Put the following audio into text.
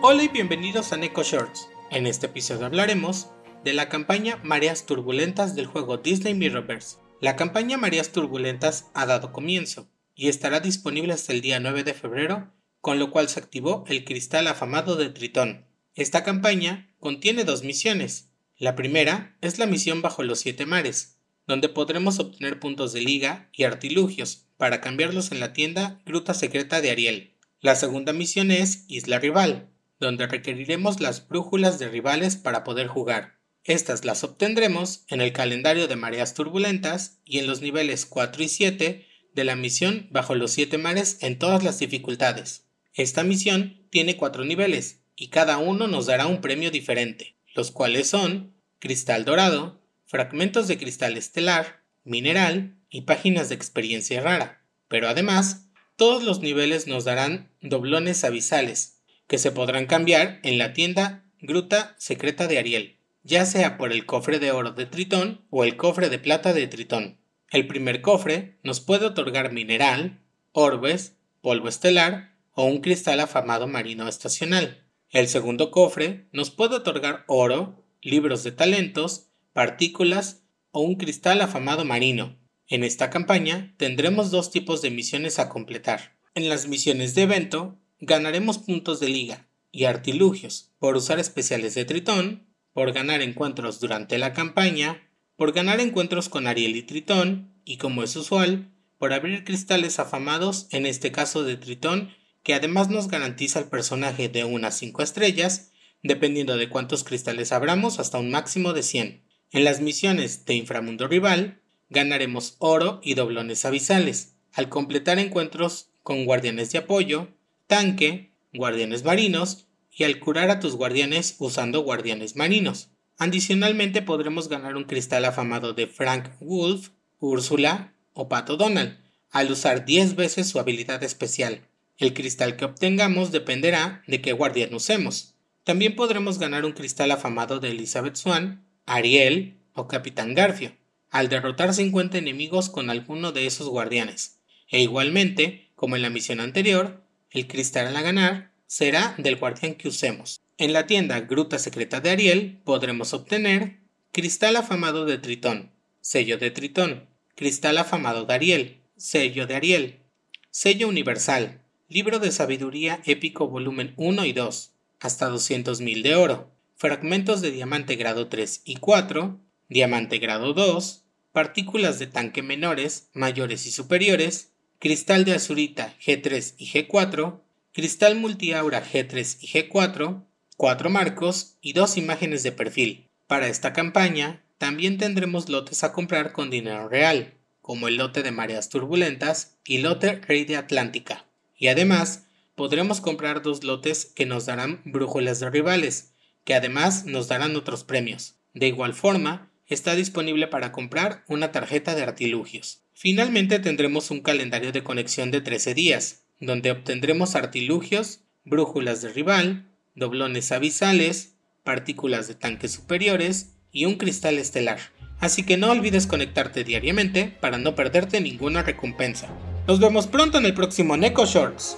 Hola y bienvenidos a Neko Shorts. En este episodio hablaremos de la campaña Mareas Turbulentas del juego Disney Mirrorverse. La campaña Mareas Turbulentas ha dado comienzo y estará disponible hasta el día 9 de febrero, con lo cual se activó el cristal afamado de Tritón. Esta campaña contiene dos misiones. La primera es la misión bajo los siete mares, donde podremos obtener puntos de liga y artilugios para cambiarlos en la tienda Gruta Secreta de Ariel. La segunda misión es Isla Rival, donde requeriremos las brújulas de rivales para poder jugar. Estas las obtendremos en el calendario de mareas turbulentas y en los niveles 4 y 7 de la misión bajo los 7 mares en todas las dificultades. Esta misión tiene 4 niveles y cada uno nos dará un premio diferente, los cuales son cristal dorado, fragmentos de cristal estelar, mineral y páginas de experiencia rara. Pero además, todos los niveles nos darán doblones abisales, que se podrán cambiar en la tienda Gruta Secreta de Ariel, ya sea por el cofre de oro de Tritón o el cofre de plata de Tritón. El primer cofre nos puede otorgar mineral, orbes, polvo estelar o un cristal afamado marino estacional. El segundo cofre nos puede otorgar oro, libros de talentos, partículas o un cristal afamado marino. En esta campaña tendremos dos tipos de misiones a completar. En las misiones de evento ganaremos puntos de liga y artilugios por usar especiales de Tritón, por ganar encuentros durante la campaña, por ganar encuentros con Ariel y Tritón y como es usual, por abrir cristales afamados, en este caso de Tritón, que además nos garantiza el personaje de unas 5 estrellas, dependiendo de cuántos cristales abramos hasta un máximo de 100. En las misiones de Inframundo Rival, ganaremos oro y doblones abisales, al completar encuentros con guardianes de apoyo, tanque, guardianes marinos y al curar a tus guardianes usando guardianes marinos. Adicionalmente podremos ganar un cristal afamado de Frank Wolf, Úrsula o Pato Donald, al usar 10 veces su habilidad especial. El cristal que obtengamos dependerá de qué guardián usemos. También podremos ganar un cristal afamado de Elizabeth Swan, Ariel o Capitán Garfio, al derrotar 50 enemigos con alguno de esos guardianes. E igualmente, como en la misión anterior, el cristal a ganar será del guardián que usemos. En la tienda Gruta Secreta de Ariel podremos obtener Cristal afamado de Tritón, sello de Tritón, Cristal afamado de Ariel, sello de Ariel, sello universal, Libro de Sabiduría Épico Volumen 1 y 2, hasta 200.000 de oro, fragmentos de diamante grado 3 y 4, diamante grado 2, partículas de tanque menores, mayores y superiores, cristal de azurita G3 y G4, cristal multiaura G3 y G4, 4 marcos y dos imágenes de perfil. Para esta campaña también tendremos lotes a comprar con dinero real, como el lote de mareas turbulentas y lote rey de Atlántica y además podremos comprar dos lotes que nos darán brújulas de rivales, que además nos darán otros premios. De igual forma, está disponible para comprar una tarjeta de artilugios. Finalmente tendremos un calendario de conexión de 13 días, donde obtendremos artilugios, brújulas de rival, doblones abisales, partículas de tanques superiores y un cristal estelar. Así que no olvides conectarte diariamente para no perderte ninguna recompensa. Nos vemos pronto en el próximo Neko Shorts.